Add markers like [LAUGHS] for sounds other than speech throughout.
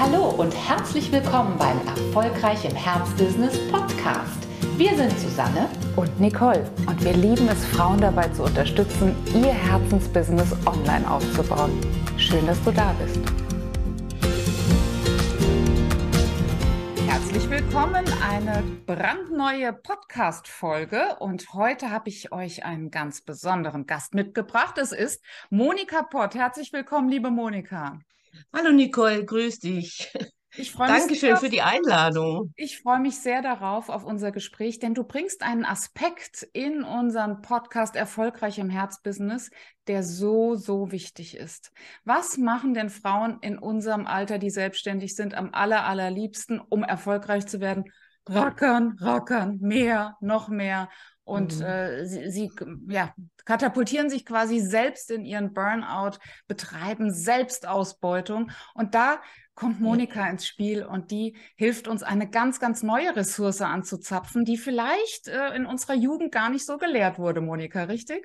Hallo und herzlich willkommen beim Erfolgreich im Herzbusiness Podcast. Wir sind Susanne und Nicole und wir lieben es, Frauen dabei zu unterstützen, ihr Herzensbusiness online aufzubauen. Schön, dass du da bist. Herzlich willkommen, eine brandneue Podcast-Folge und heute habe ich euch einen ganz besonderen Gast mitgebracht. Es ist Monika Pott. Herzlich willkommen, liebe Monika. Hallo Nicole, grüß dich. Ich freue mich Dankeschön sehr, für die Einladung. Ich freue mich sehr darauf, auf unser Gespräch, denn du bringst einen Aspekt in unseren Podcast Erfolgreich im Herzbusiness, der so, so wichtig ist. Was machen denn Frauen in unserem Alter, die selbstständig sind, am aller, allerliebsten, um erfolgreich zu werden? Rackern, rackern, mehr, noch mehr. Und mhm. äh, sie, sie ja, katapultieren sich quasi selbst in ihren Burnout, betreiben Selbstausbeutung. Und da kommt Monika ins Spiel und die hilft uns, eine ganz, ganz neue Ressource anzuzapfen, die vielleicht äh, in unserer Jugend gar nicht so gelehrt wurde, Monika, richtig?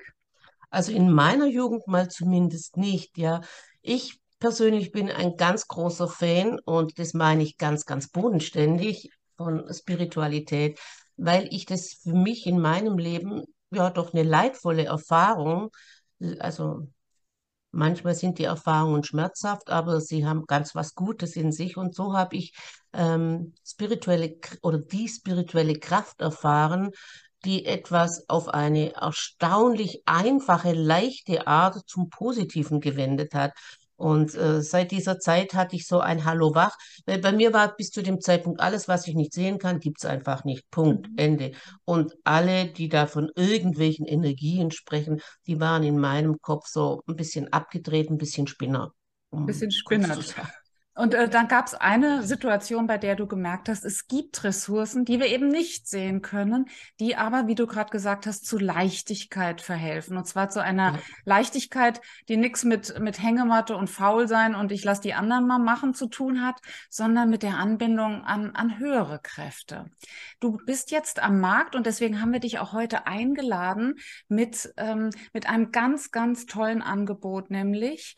Also in meiner Jugend mal zumindest nicht, ja. Ich persönlich bin ein ganz großer Fan und das meine ich ganz, ganz bodenständig von Spiritualität weil ich das für mich in meinem Leben ja doch eine leidvolle Erfahrung, also manchmal sind die Erfahrungen schmerzhaft, aber sie haben ganz was Gutes in sich und so habe ich ähm, spirituelle oder die spirituelle Kraft erfahren, die etwas auf eine erstaunlich einfache, leichte Art zum Positiven gewendet hat. Und äh, seit dieser Zeit hatte ich so ein Hallo wach, weil bei mir war bis zu dem Zeitpunkt alles, was ich nicht sehen kann, gibt es einfach nicht. Punkt, mhm. Ende. Und alle, die da von irgendwelchen Energien sprechen, die waren in meinem Kopf so ein bisschen abgedreht, ein bisschen Spinner. Ein bisschen Spinner. Und äh, dann gab es eine Situation, bei der du gemerkt hast, es gibt Ressourcen, die wir eben nicht sehen können, die aber, wie du gerade gesagt hast, zu Leichtigkeit verhelfen. Und zwar zu einer ja. Leichtigkeit, die nichts mit, mit Hängematte und Faulsein und ich lasse die anderen mal machen zu tun hat, sondern mit der Anbindung an, an höhere Kräfte. Du bist jetzt am Markt und deswegen haben wir dich auch heute eingeladen mit, ähm, mit einem ganz, ganz tollen Angebot, nämlich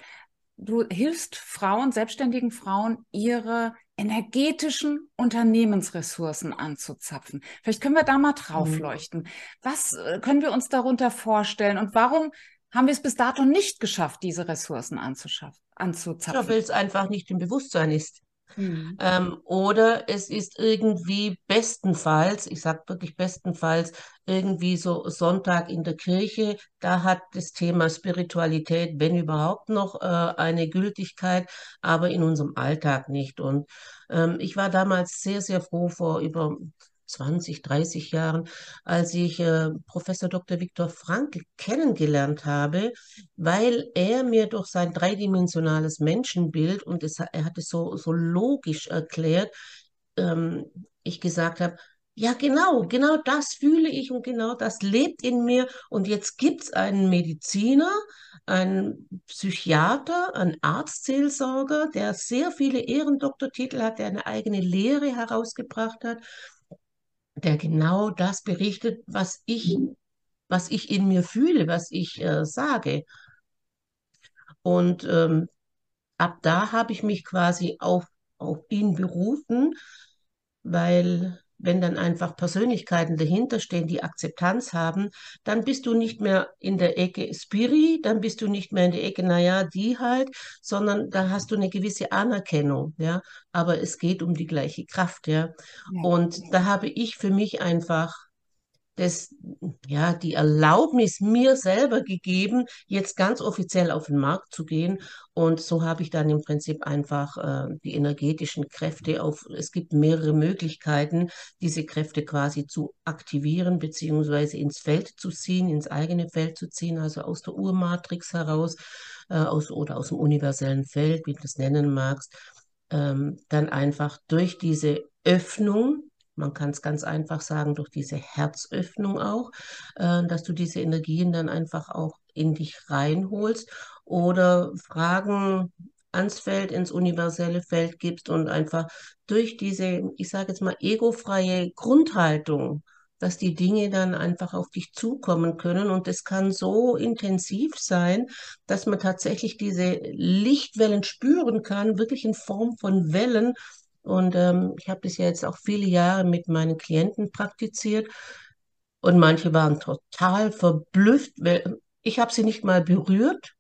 du hilfst Frauen, selbstständigen Frauen, ihre energetischen Unternehmensressourcen anzuzapfen. Vielleicht können wir da mal drauf mhm. Was äh, können wir uns darunter vorstellen und warum haben wir es bis dato nicht geschafft, diese Ressourcen anzuschaffen, anzuzapfen? Weil es einfach nicht im Bewusstsein ist. Mhm. Ähm, oder es ist irgendwie bestenfalls, ich sage wirklich bestenfalls, irgendwie so Sonntag in der Kirche, da hat das Thema Spiritualität, wenn überhaupt noch, äh, eine Gültigkeit, aber in unserem Alltag nicht. Und ähm, ich war damals sehr, sehr froh vor über 20, 30 Jahren, als ich äh, Professor Dr. Viktor Frankl kennengelernt habe, weil er mir durch sein dreidimensionales Menschenbild und es, er hat es so, so logisch erklärt, ähm, ich gesagt habe, ja, genau, genau das fühle ich und genau das lebt in mir. Und jetzt gibt es einen Mediziner, einen Psychiater, einen Arztseelsorger, der sehr viele Ehrendoktortitel hat, der eine eigene Lehre herausgebracht hat der genau das berichtet, was ich, was ich in mir fühle, was ich äh, sage. Und ähm, ab da habe ich mich quasi auf, auf ihn berufen, weil wenn dann einfach Persönlichkeiten dahinter stehen, die Akzeptanz haben, dann bist du nicht mehr in der Ecke Spiri, dann bist du nicht mehr in der Ecke, naja, die halt, sondern da hast du eine gewisse Anerkennung, ja. Aber es geht um die gleiche Kraft, ja. ja. Und da habe ich für mich einfach das, ja, die Erlaubnis mir selber gegeben, jetzt ganz offiziell auf den Markt zu gehen. Und so habe ich dann im Prinzip einfach äh, die energetischen Kräfte auf, es gibt mehrere Möglichkeiten, diese Kräfte quasi zu aktivieren, beziehungsweise ins Feld zu ziehen, ins eigene Feld zu ziehen, also aus der Urmatrix heraus, äh, aus, oder aus dem universellen Feld, wie du das nennen magst, ähm, dann einfach durch diese Öffnung, man kann es ganz einfach sagen, durch diese Herzöffnung auch, äh, dass du diese Energien dann einfach auch in dich reinholst oder Fragen ans Feld, ins universelle Feld gibst und einfach durch diese, ich sage jetzt mal, egofreie Grundhaltung dass die Dinge dann einfach auf dich zukommen können. Und es kann so intensiv sein, dass man tatsächlich diese Lichtwellen spüren kann, wirklich in Form von Wellen. Und ähm, ich habe das ja jetzt auch viele Jahre mit meinen Klienten praktiziert. Und manche waren total verblüfft. Weil ich habe sie nicht mal berührt.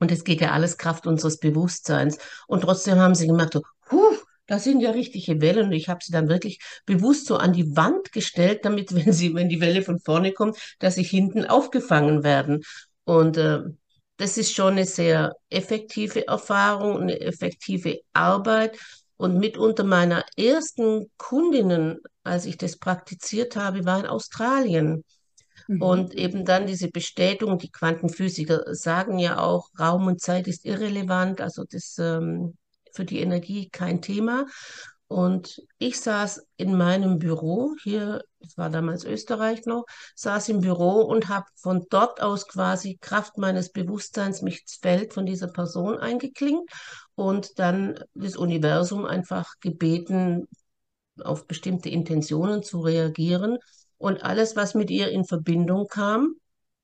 Und es geht ja alles Kraft unseres Bewusstseins. Und trotzdem haben sie gemerkt, so, huh, das sind ja richtige Wellen und ich habe sie dann wirklich bewusst so an die Wand gestellt, damit, [LAUGHS] wenn sie, wenn die Welle von vorne kommt, dass sie hinten aufgefangen werden. Und äh, das ist schon eine sehr effektive Erfahrung, eine effektive Arbeit. Und mitunter meiner ersten Kundinnen, als ich das praktiziert habe, war in Australien. Mhm. Und eben dann diese Bestätigung, die Quantenphysiker sagen ja auch, Raum und Zeit ist irrelevant, also das ähm, für die Energie kein Thema. Und ich saß in meinem Büro hier, es war damals Österreich noch, saß im Büro und habe von dort aus quasi Kraft meines Bewusstseins mich ins Feld von dieser Person eingeklingt und dann das Universum einfach gebeten, auf bestimmte Intentionen zu reagieren. Und alles, was mit ihr in Verbindung kam,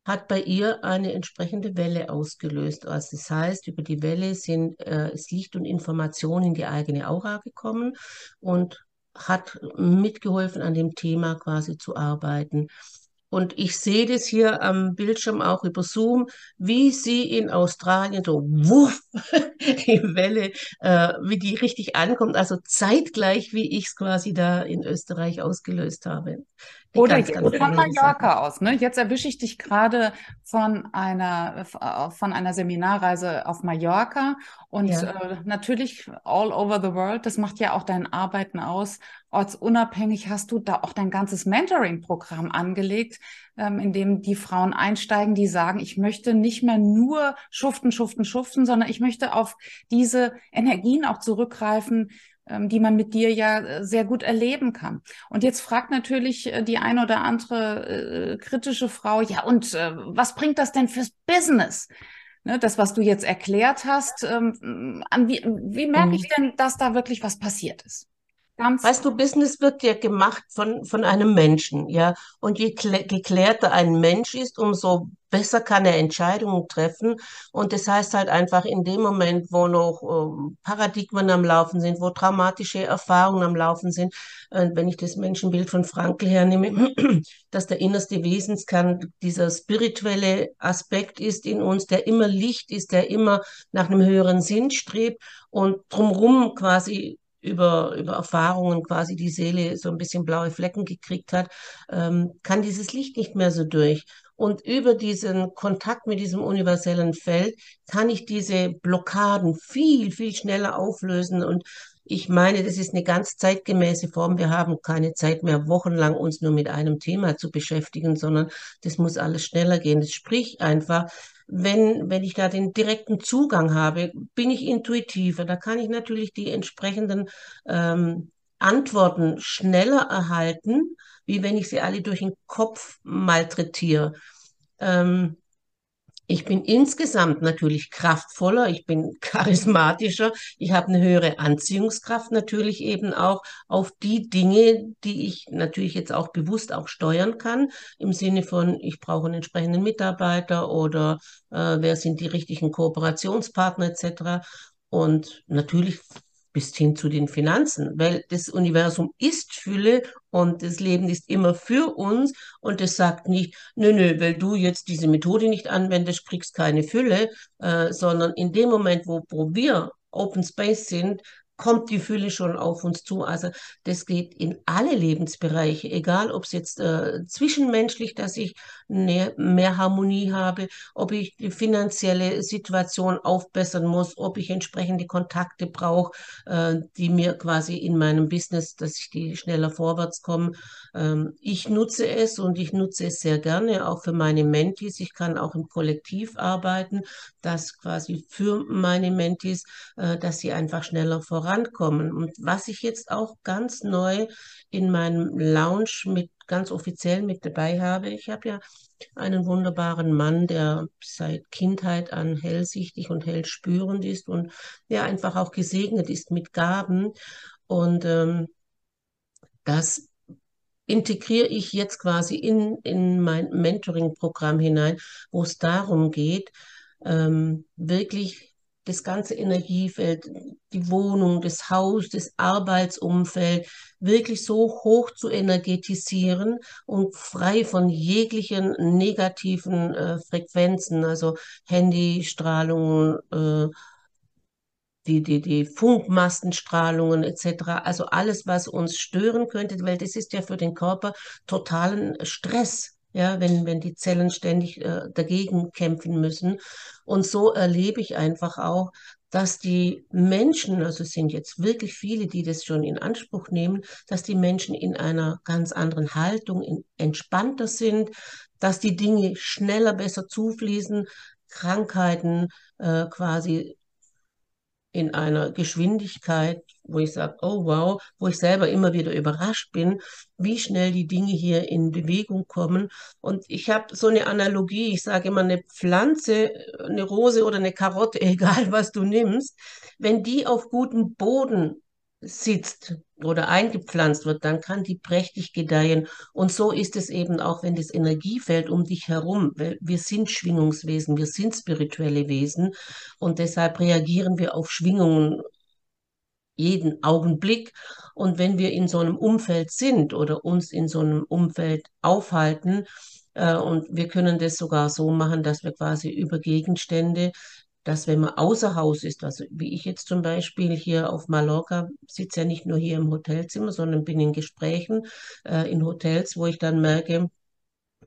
hat bei ihr eine entsprechende Welle ausgelöst. Also das heißt, über die Welle sind, äh, ist Licht und Information in die eigene Aura gekommen und hat mitgeholfen, an dem Thema quasi zu arbeiten. Und ich sehe das hier am Bildschirm auch über Zoom, wie sie in Australien so wuff, [LAUGHS] die Welle, äh, wie die richtig ankommt. Also zeitgleich, wie ich es quasi da in Österreich ausgelöst habe. Oder ganz, ganz von Mallorca aus. Ne? Jetzt erwische ich dich gerade von einer äh, von einer Seminarreise auf Mallorca und ja. äh, natürlich all over the world. Das macht ja auch dein Arbeiten aus. Ortsunabhängig hast du da auch dein ganzes Mentoring-Programm angelegt, ähm, in dem die Frauen einsteigen, die sagen, ich möchte nicht mehr nur schuften, schuften, schuften, sondern ich möchte auf diese Energien auch zurückgreifen, ähm, die man mit dir ja äh, sehr gut erleben kann. Und jetzt fragt natürlich äh, die eine oder andere äh, kritische Frau, ja, und äh, was bringt das denn fürs Business? Ne, das, was du jetzt erklärt hast, ähm, wie, wie merke ich mhm. denn, dass da wirklich was passiert ist? Ganz weißt du, Business wird ja gemacht von, von einem Menschen, ja. Und je geklärter ein Mensch ist, umso besser kann er Entscheidungen treffen. Und das heißt halt einfach in dem Moment, wo noch äh, Paradigmen am Laufen sind, wo traumatische Erfahrungen am Laufen sind, äh, wenn ich das Menschenbild von Frankel hernehme, [CLEARS THROAT] dass der innerste Wesenskern dieser spirituelle Aspekt ist in uns, der immer Licht ist, der immer nach einem höheren Sinn strebt und drumherum quasi über, über Erfahrungen quasi die Seele so ein bisschen blaue Flecken gekriegt hat, ähm, kann dieses Licht nicht mehr so durch. Und über diesen Kontakt mit diesem universellen Feld kann ich diese Blockaden viel, viel schneller auflösen. Und ich meine, das ist eine ganz zeitgemäße Form. Wir haben keine Zeit mehr, wochenlang uns nur mit einem Thema zu beschäftigen, sondern das muss alles schneller gehen. Das spricht einfach, wenn, wenn ich da den direkten Zugang habe, bin ich intuitiver. Da kann ich natürlich die entsprechenden ähm, Antworten schneller erhalten, wie wenn ich sie alle durch den Kopf malträtiere. Ähm, ich bin insgesamt natürlich kraftvoller, ich bin [LAUGHS] charismatischer, ich habe eine höhere Anziehungskraft natürlich eben auch auf die Dinge, die ich natürlich jetzt auch bewusst auch steuern kann, im Sinne von, ich brauche einen entsprechenden Mitarbeiter oder äh, wer sind die richtigen Kooperationspartner etc. Und natürlich bis hin zu den Finanzen, weil das Universum ist Fülle und das Leben ist immer für uns und es sagt nicht, nö, nö, weil du jetzt diese Methode nicht anwendest, kriegst keine Fülle, äh, sondern in dem Moment, wo, wo wir Open Space sind, kommt die Fülle schon auf uns zu. Also das geht in alle Lebensbereiche, egal ob es jetzt äh, zwischenmenschlich, dass ich mehr, mehr Harmonie habe, ob ich die finanzielle Situation aufbessern muss, ob ich entsprechende Kontakte brauche, äh, die mir quasi in meinem Business, dass ich die schneller vorwärts komme. Ähm, ich nutze es und ich nutze es sehr gerne, auch für meine Mentis. Ich kann auch im Kollektiv arbeiten, das quasi für meine Mentis, äh, dass sie einfach schneller vorankommen vorankommen. Und was ich jetzt auch ganz neu in meinem Lounge mit ganz offiziell mit dabei habe, ich habe ja einen wunderbaren Mann, der seit Kindheit an hellsichtig und hellspürend ist und der einfach auch gesegnet ist mit Gaben. Und ähm, das integriere ich jetzt quasi in, in mein Mentoring-Programm hinein, wo es darum geht, ähm, wirklich das ganze Energiefeld, die Wohnung, das Haus, das Arbeitsumfeld wirklich so hoch zu energetisieren und frei von jeglichen negativen äh, Frequenzen, also Handystrahlungen, äh, die, die, die Funkmastenstrahlungen etc., also alles, was uns stören könnte, weil das ist ja für den Körper totalen Stress ja, wenn, wenn die Zellen ständig äh, dagegen kämpfen müssen. Und so erlebe ich einfach auch, dass die Menschen, also es sind jetzt wirklich viele, die das schon in Anspruch nehmen, dass die Menschen in einer ganz anderen Haltung, in, entspannter sind, dass die Dinge schneller, besser zufließen, Krankheiten äh, quasi in einer Geschwindigkeit, wo ich sage, oh wow, wo ich selber immer wieder überrascht bin, wie schnell die Dinge hier in Bewegung kommen. Und ich habe so eine Analogie, ich sage immer, eine Pflanze, eine Rose oder eine Karotte, [LAUGHS] egal was du nimmst, wenn die auf gutem Boden sitzt oder eingepflanzt wird, dann kann die prächtig gedeihen. Und so ist es eben auch, wenn das Energiefeld um dich herum, wir sind Schwingungswesen, wir sind spirituelle Wesen und deshalb reagieren wir auf Schwingungen jeden Augenblick. Und wenn wir in so einem Umfeld sind oder uns in so einem Umfeld aufhalten, äh, und wir können das sogar so machen, dass wir quasi über Gegenstände dass wenn man außer Haus ist, also wie ich jetzt zum Beispiel hier auf Mallorca, sitze ja nicht nur hier im Hotelzimmer, sondern bin in Gesprächen äh, in Hotels, wo ich dann merke,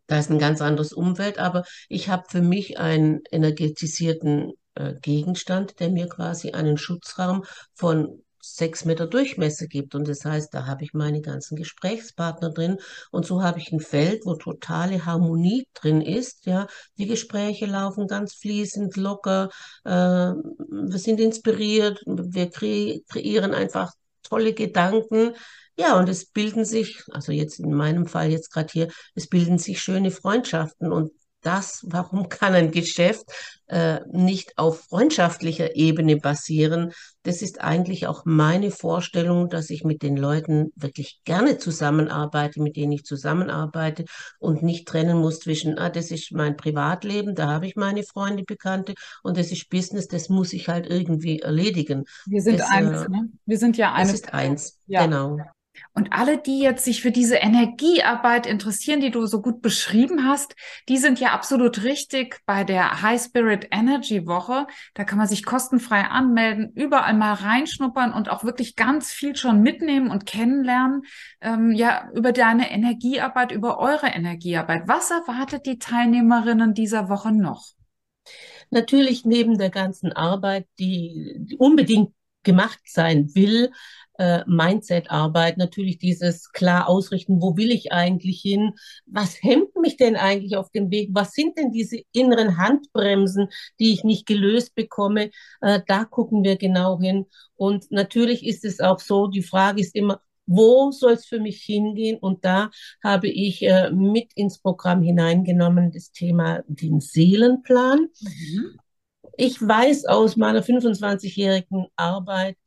da ist ein ganz anderes Umfeld, aber ich habe für mich einen energetisierten äh, Gegenstand, der mir quasi einen Schutzraum von sechs Meter Durchmesser gibt. Und das heißt, da habe ich meine ganzen Gesprächspartner drin. Und so habe ich ein Feld, wo totale Harmonie drin ist. Ja, die Gespräche laufen ganz fließend, locker. Äh, wir sind inspiriert. Wir kre kreieren einfach tolle Gedanken. Ja, und es bilden sich, also jetzt in meinem Fall jetzt gerade hier, es bilden sich schöne Freundschaften und das, warum kann ein Geschäft äh, nicht auf freundschaftlicher Ebene basieren? Das ist eigentlich auch meine Vorstellung, dass ich mit den Leuten wirklich gerne zusammenarbeite, mit denen ich zusammenarbeite und nicht trennen muss zwischen, ah, das ist mein Privatleben, da habe ich meine Freunde, Bekannte und das ist Business, das muss ich halt irgendwie erledigen. Wir sind das, eins, äh, ne? Wir sind ja eines. Es ist eins, ja. genau. Und alle, die jetzt sich für diese Energiearbeit interessieren, die du so gut beschrieben hast, die sind ja absolut richtig bei der High Spirit Energy Woche. Da kann man sich kostenfrei anmelden, überall mal reinschnuppern und auch wirklich ganz viel schon mitnehmen und kennenlernen. Ähm, ja, über deine Energiearbeit, über eure Energiearbeit. Was erwartet die Teilnehmerinnen dieser Woche noch? Natürlich neben der ganzen Arbeit, die unbedingt gemacht sein will, äh, Mindset-Arbeit, natürlich dieses klar ausrichten, wo will ich eigentlich hin, was hemmt mich denn eigentlich auf dem Weg, was sind denn diese inneren Handbremsen, die ich nicht gelöst bekomme, äh, da gucken wir genau hin. Und natürlich ist es auch so, die Frage ist immer, wo soll es für mich hingehen? Und da habe ich äh, mit ins Programm hineingenommen das Thema den Seelenplan. Mhm. Ich weiß aus meiner 25-jährigen Arbeit,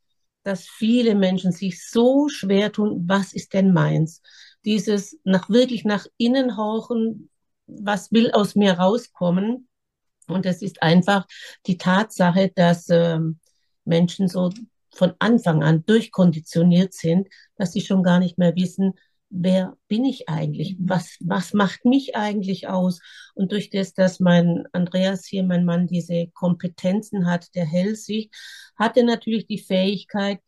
dass viele Menschen sich so schwer tun, was ist denn meins? Dieses nach wirklich nach innen horchen, was will aus mir rauskommen? Und das ist einfach die Tatsache, dass äh, Menschen so von Anfang an durchkonditioniert sind, dass sie schon gar nicht mehr wissen, wer bin ich eigentlich? Was, was macht mich eigentlich aus? Und durch das, dass mein Andreas hier, mein Mann, diese Kompetenzen hat, der Hellsicht, hat er natürlich die Fähigkeit,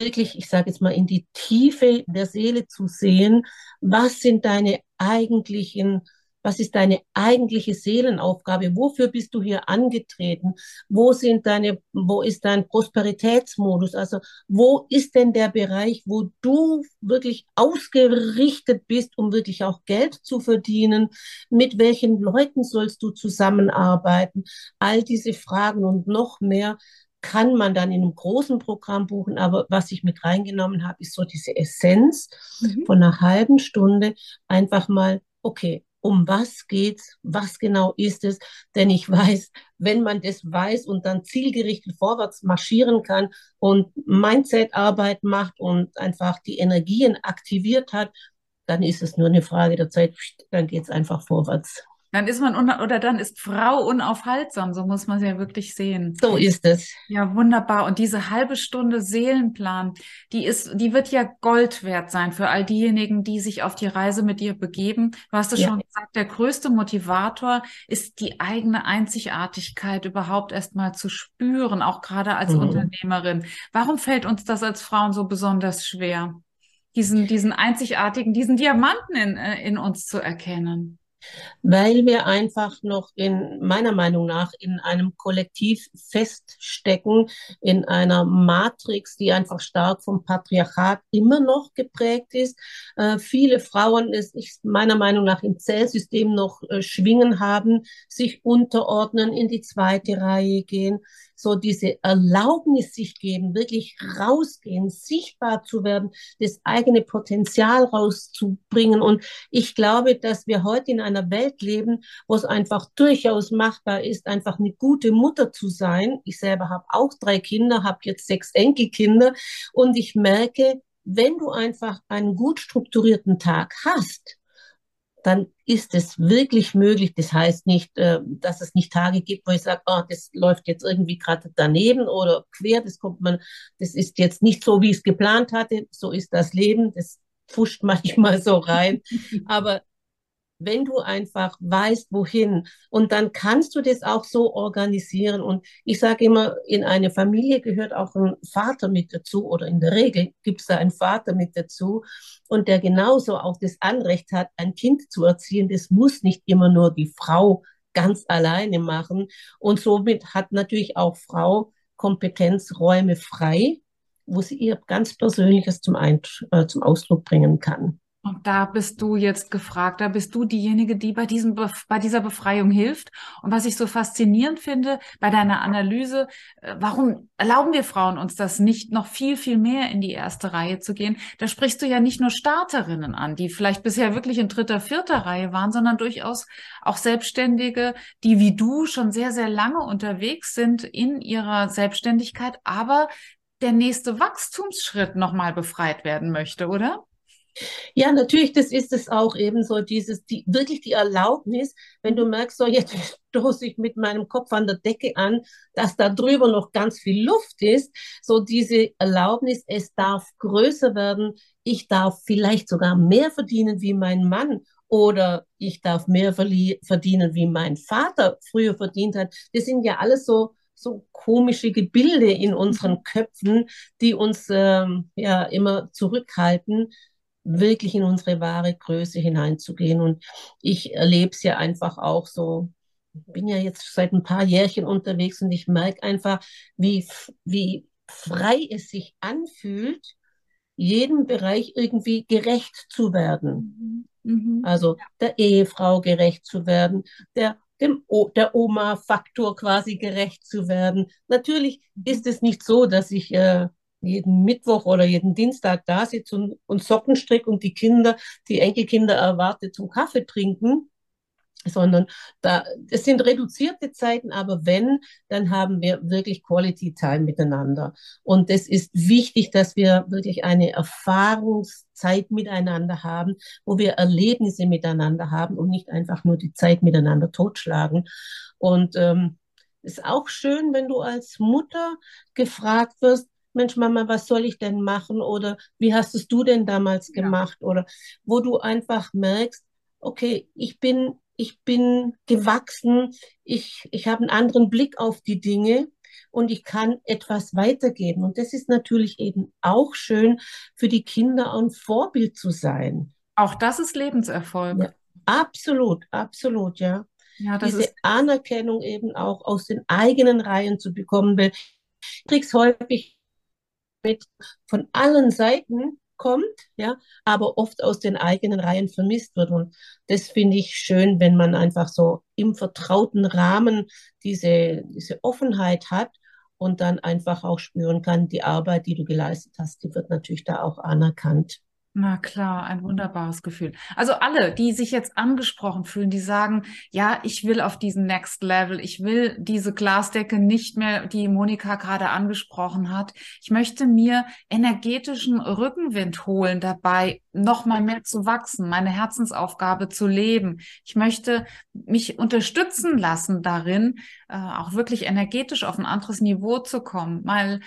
wirklich, ich sage jetzt mal, in die Tiefe der Seele zu sehen, was sind deine eigentlichen was ist deine eigentliche Seelenaufgabe? Wofür bist du hier angetreten? Wo sind deine, wo ist dein Prosperitätsmodus? Also, wo ist denn der Bereich, wo du wirklich ausgerichtet bist, um wirklich auch Geld zu verdienen? Mit welchen Leuten sollst du zusammenarbeiten? All diese Fragen und noch mehr kann man dann in einem großen Programm buchen. Aber was ich mit reingenommen habe, ist so diese Essenz mhm. von einer halben Stunde einfach mal, okay, um was geht's, was genau ist es, denn ich weiß, wenn man das weiß und dann zielgerichtet vorwärts marschieren kann und Mindset-Arbeit macht und einfach die Energien aktiviert hat, dann ist es nur eine Frage der Zeit, dann geht es einfach vorwärts. Dann ist man oder dann ist Frau unaufhaltsam, so muss man es ja wirklich sehen. So ist es. Ja, wunderbar. Und diese halbe Stunde Seelenplan, die ist, die wird ja Gold wert sein für all diejenigen, die sich auf die Reise mit dir begeben. Du hast es ja. schon gesagt, der größte Motivator ist die eigene Einzigartigkeit überhaupt erst mal zu spüren, auch gerade als mhm. Unternehmerin. Warum fällt uns das als Frauen so besonders schwer? Diesen, diesen einzigartigen, diesen Diamanten in, äh, in uns zu erkennen weil wir einfach noch in meiner Meinung nach in einem Kollektiv feststecken, in einer Matrix, die einfach stark vom Patriarchat immer noch geprägt ist. Äh, viele Frauen es meiner Meinung nach im Zählsystem noch äh, schwingen haben, sich unterordnen, in die zweite Reihe gehen so diese Erlaubnis sich geben, wirklich rausgehen, sichtbar zu werden, das eigene Potenzial rauszubringen. Und ich glaube, dass wir heute in einer Welt leben, wo es einfach durchaus machbar ist, einfach eine gute Mutter zu sein. Ich selber habe auch drei Kinder, habe jetzt sechs Enkelkinder und ich merke, wenn du einfach einen gut strukturierten Tag hast, dann ist es wirklich möglich. Das heißt nicht, äh, dass es nicht Tage gibt, wo ich sage, oh, das läuft jetzt irgendwie gerade daneben oder quer, das kommt man, das ist jetzt nicht so, wie ich es geplant hatte. So ist das Leben. Das pfuscht [LAUGHS] manchmal so rein. Aber wenn du einfach weißt, wohin. Und dann kannst du das auch so organisieren. Und ich sage immer, in eine Familie gehört auch ein Vater mit dazu oder in der Regel gibt es da einen Vater mit dazu und der genauso auch das Anrecht hat, ein Kind zu erziehen. Das muss nicht immer nur die Frau ganz alleine machen. Und somit hat natürlich auch Frau Kompetenzräume frei, wo sie ihr ganz Persönliches zum, Ein äh, zum Ausdruck bringen kann. Und da bist du jetzt gefragt, da bist du diejenige, die bei diesem, bei dieser Befreiung hilft. Und was ich so faszinierend finde bei deiner Analyse, äh, warum erlauben wir Frauen uns das nicht, noch viel, viel mehr in die erste Reihe zu gehen? Da sprichst du ja nicht nur Starterinnen an, die vielleicht bisher wirklich in dritter, vierter Reihe waren, sondern durchaus auch Selbstständige, die wie du schon sehr, sehr lange unterwegs sind in ihrer Selbstständigkeit, aber der nächste Wachstumsschritt nochmal befreit werden möchte, oder? Ja, natürlich, das ist es auch eben so, dieses, die, wirklich die Erlaubnis, wenn du merkst, so jetzt [LAUGHS] stoße ich mit meinem Kopf an der Decke an, dass da drüber noch ganz viel Luft ist, so diese Erlaubnis, es darf größer werden, ich darf vielleicht sogar mehr verdienen wie mein Mann oder ich darf mehr verdienen, wie mein Vater früher verdient hat. Das sind ja alles so, so komische Gebilde in unseren Köpfen, die uns ähm, ja immer zurückhalten, wirklich in unsere wahre Größe hineinzugehen. Und ich erlebe es ja einfach auch so, bin ja jetzt seit ein paar Jährchen unterwegs und ich merke einfach, wie, wie frei es sich anfühlt, jedem Bereich irgendwie gerecht zu werden. Mhm. mhm. Also der Ehefrau gerecht zu werden, der dem o der Oma-Faktor quasi gerecht zu werden. Natürlich ist es nicht so, dass ich äh, jeden Mittwoch oder jeden Dienstag da sitze und, und Socken stricke und die Kinder, die Enkelkinder erwarte zum Kaffee trinken, sondern da, es sind reduzierte Zeiten, aber wenn, dann haben wir wirklich Quality Time miteinander. Und es ist wichtig, dass wir wirklich eine Erfahrungszeit miteinander haben, wo wir Erlebnisse miteinander haben und nicht einfach nur die Zeit miteinander totschlagen. Und ähm, ist auch schön, wenn du als Mutter gefragt wirst, Mensch, Mama, was soll ich denn machen? Oder wie hast es du denn damals gemacht? Ja. Oder wo du einfach merkst, okay, ich bin, ich bin gewachsen, ich, ich habe einen anderen Blick auf die Dinge und ich kann etwas weitergeben. Und das ist natürlich eben auch schön für die Kinder ein Vorbild zu sein. Auch das ist Lebenserfolg. Ja, absolut, absolut, ja. ja Diese ist... Anerkennung eben auch aus den eigenen Reihen zu bekommen, weil ich krieg's häufig mit von allen Seiten kommt, ja, aber oft aus den eigenen Reihen vermisst wird. Und das finde ich schön, wenn man einfach so im vertrauten Rahmen diese, diese Offenheit hat und dann einfach auch spüren kann, die Arbeit, die du geleistet hast, die wird natürlich da auch anerkannt. Na klar, ein wunderbares Gefühl. Also alle, die sich jetzt angesprochen fühlen, die sagen, ja, ich will auf diesen Next Level, ich will diese Glasdecke nicht mehr, die Monika gerade angesprochen hat. Ich möchte mir energetischen Rückenwind holen dabei, noch mal mehr zu wachsen, meine Herzensaufgabe zu leben. Ich möchte mich unterstützen lassen darin, äh, auch wirklich energetisch auf ein anderes Niveau zu kommen, mal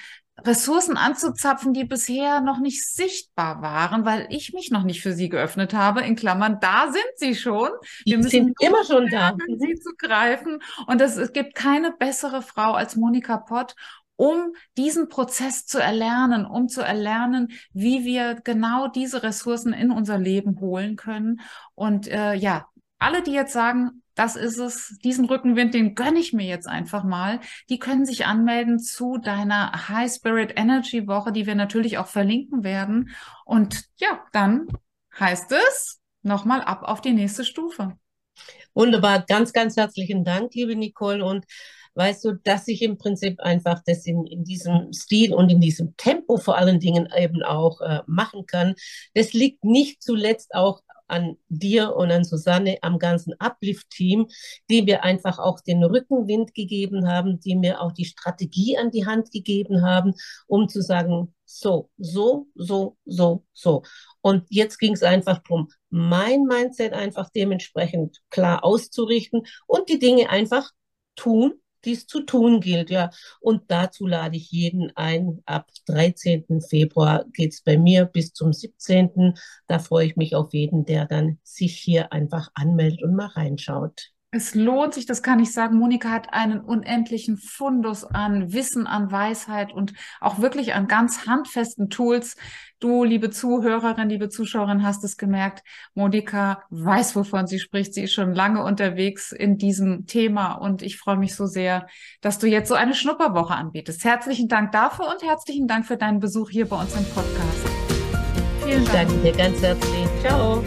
Ressourcen anzuzapfen, die bisher noch nicht sichtbar waren, weil ich mich noch nicht für sie geöffnet habe. In Klammern, da sind sie schon. Wir die sind immer schon da. Sie zu greifen. Und es, es gibt keine bessere Frau als Monika Pott, um diesen Prozess zu erlernen, um zu erlernen, wie wir genau diese Ressourcen in unser Leben holen können. Und äh, ja, alle, die jetzt sagen, das ist es, diesen Rückenwind, den gönne ich mir jetzt einfach mal. Die können sich anmelden zu deiner High Spirit Energy Woche, die wir natürlich auch verlinken werden. Und ja, dann heißt es nochmal ab auf die nächste Stufe. Wunderbar, ganz, ganz herzlichen Dank, liebe Nicole. Und weißt du, dass ich im Prinzip einfach das in, in diesem Stil und in diesem Tempo vor allen Dingen eben auch äh, machen kann. Das liegt nicht zuletzt auch an dir und an Susanne, am ganzen Uplift-Team, die mir einfach auch den Rückenwind gegeben haben, die mir auch die Strategie an die Hand gegeben haben, um zu sagen, so, so, so, so, so. Und jetzt ging es einfach darum, mein Mindset einfach dementsprechend klar auszurichten und die Dinge einfach tun, dies zu tun gilt, ja. Und dazu lade ich jeden ein. Ab 13. Februar geht's bei mir bis zum 17. Da freue ich mich auf jeden, der dann sich hier einfach anmeldet und mal reinschaut. Es lohnt sich, das kann ich sagen. Monika hat einen unendlichen Fundus an Wissen, an Weisheit und auch wirklich an ganz handfesten Tools. Du, liebe Zuhörerin, liebe Zuschauerin, hast es gemerkt. Monika weiß, wovon sie spricht. Sie ist schon lange unterwegs in diesem Thema und ich freue mich so sehr, dass du jetzt so eine Schnupperwoche anbietest. Herzlichen Dank dafür und herzlichen Dank für deinen Besuch hier bei uns im Podcast. Vielen Dank. Ich danke dir ganz herzlich. Ciao.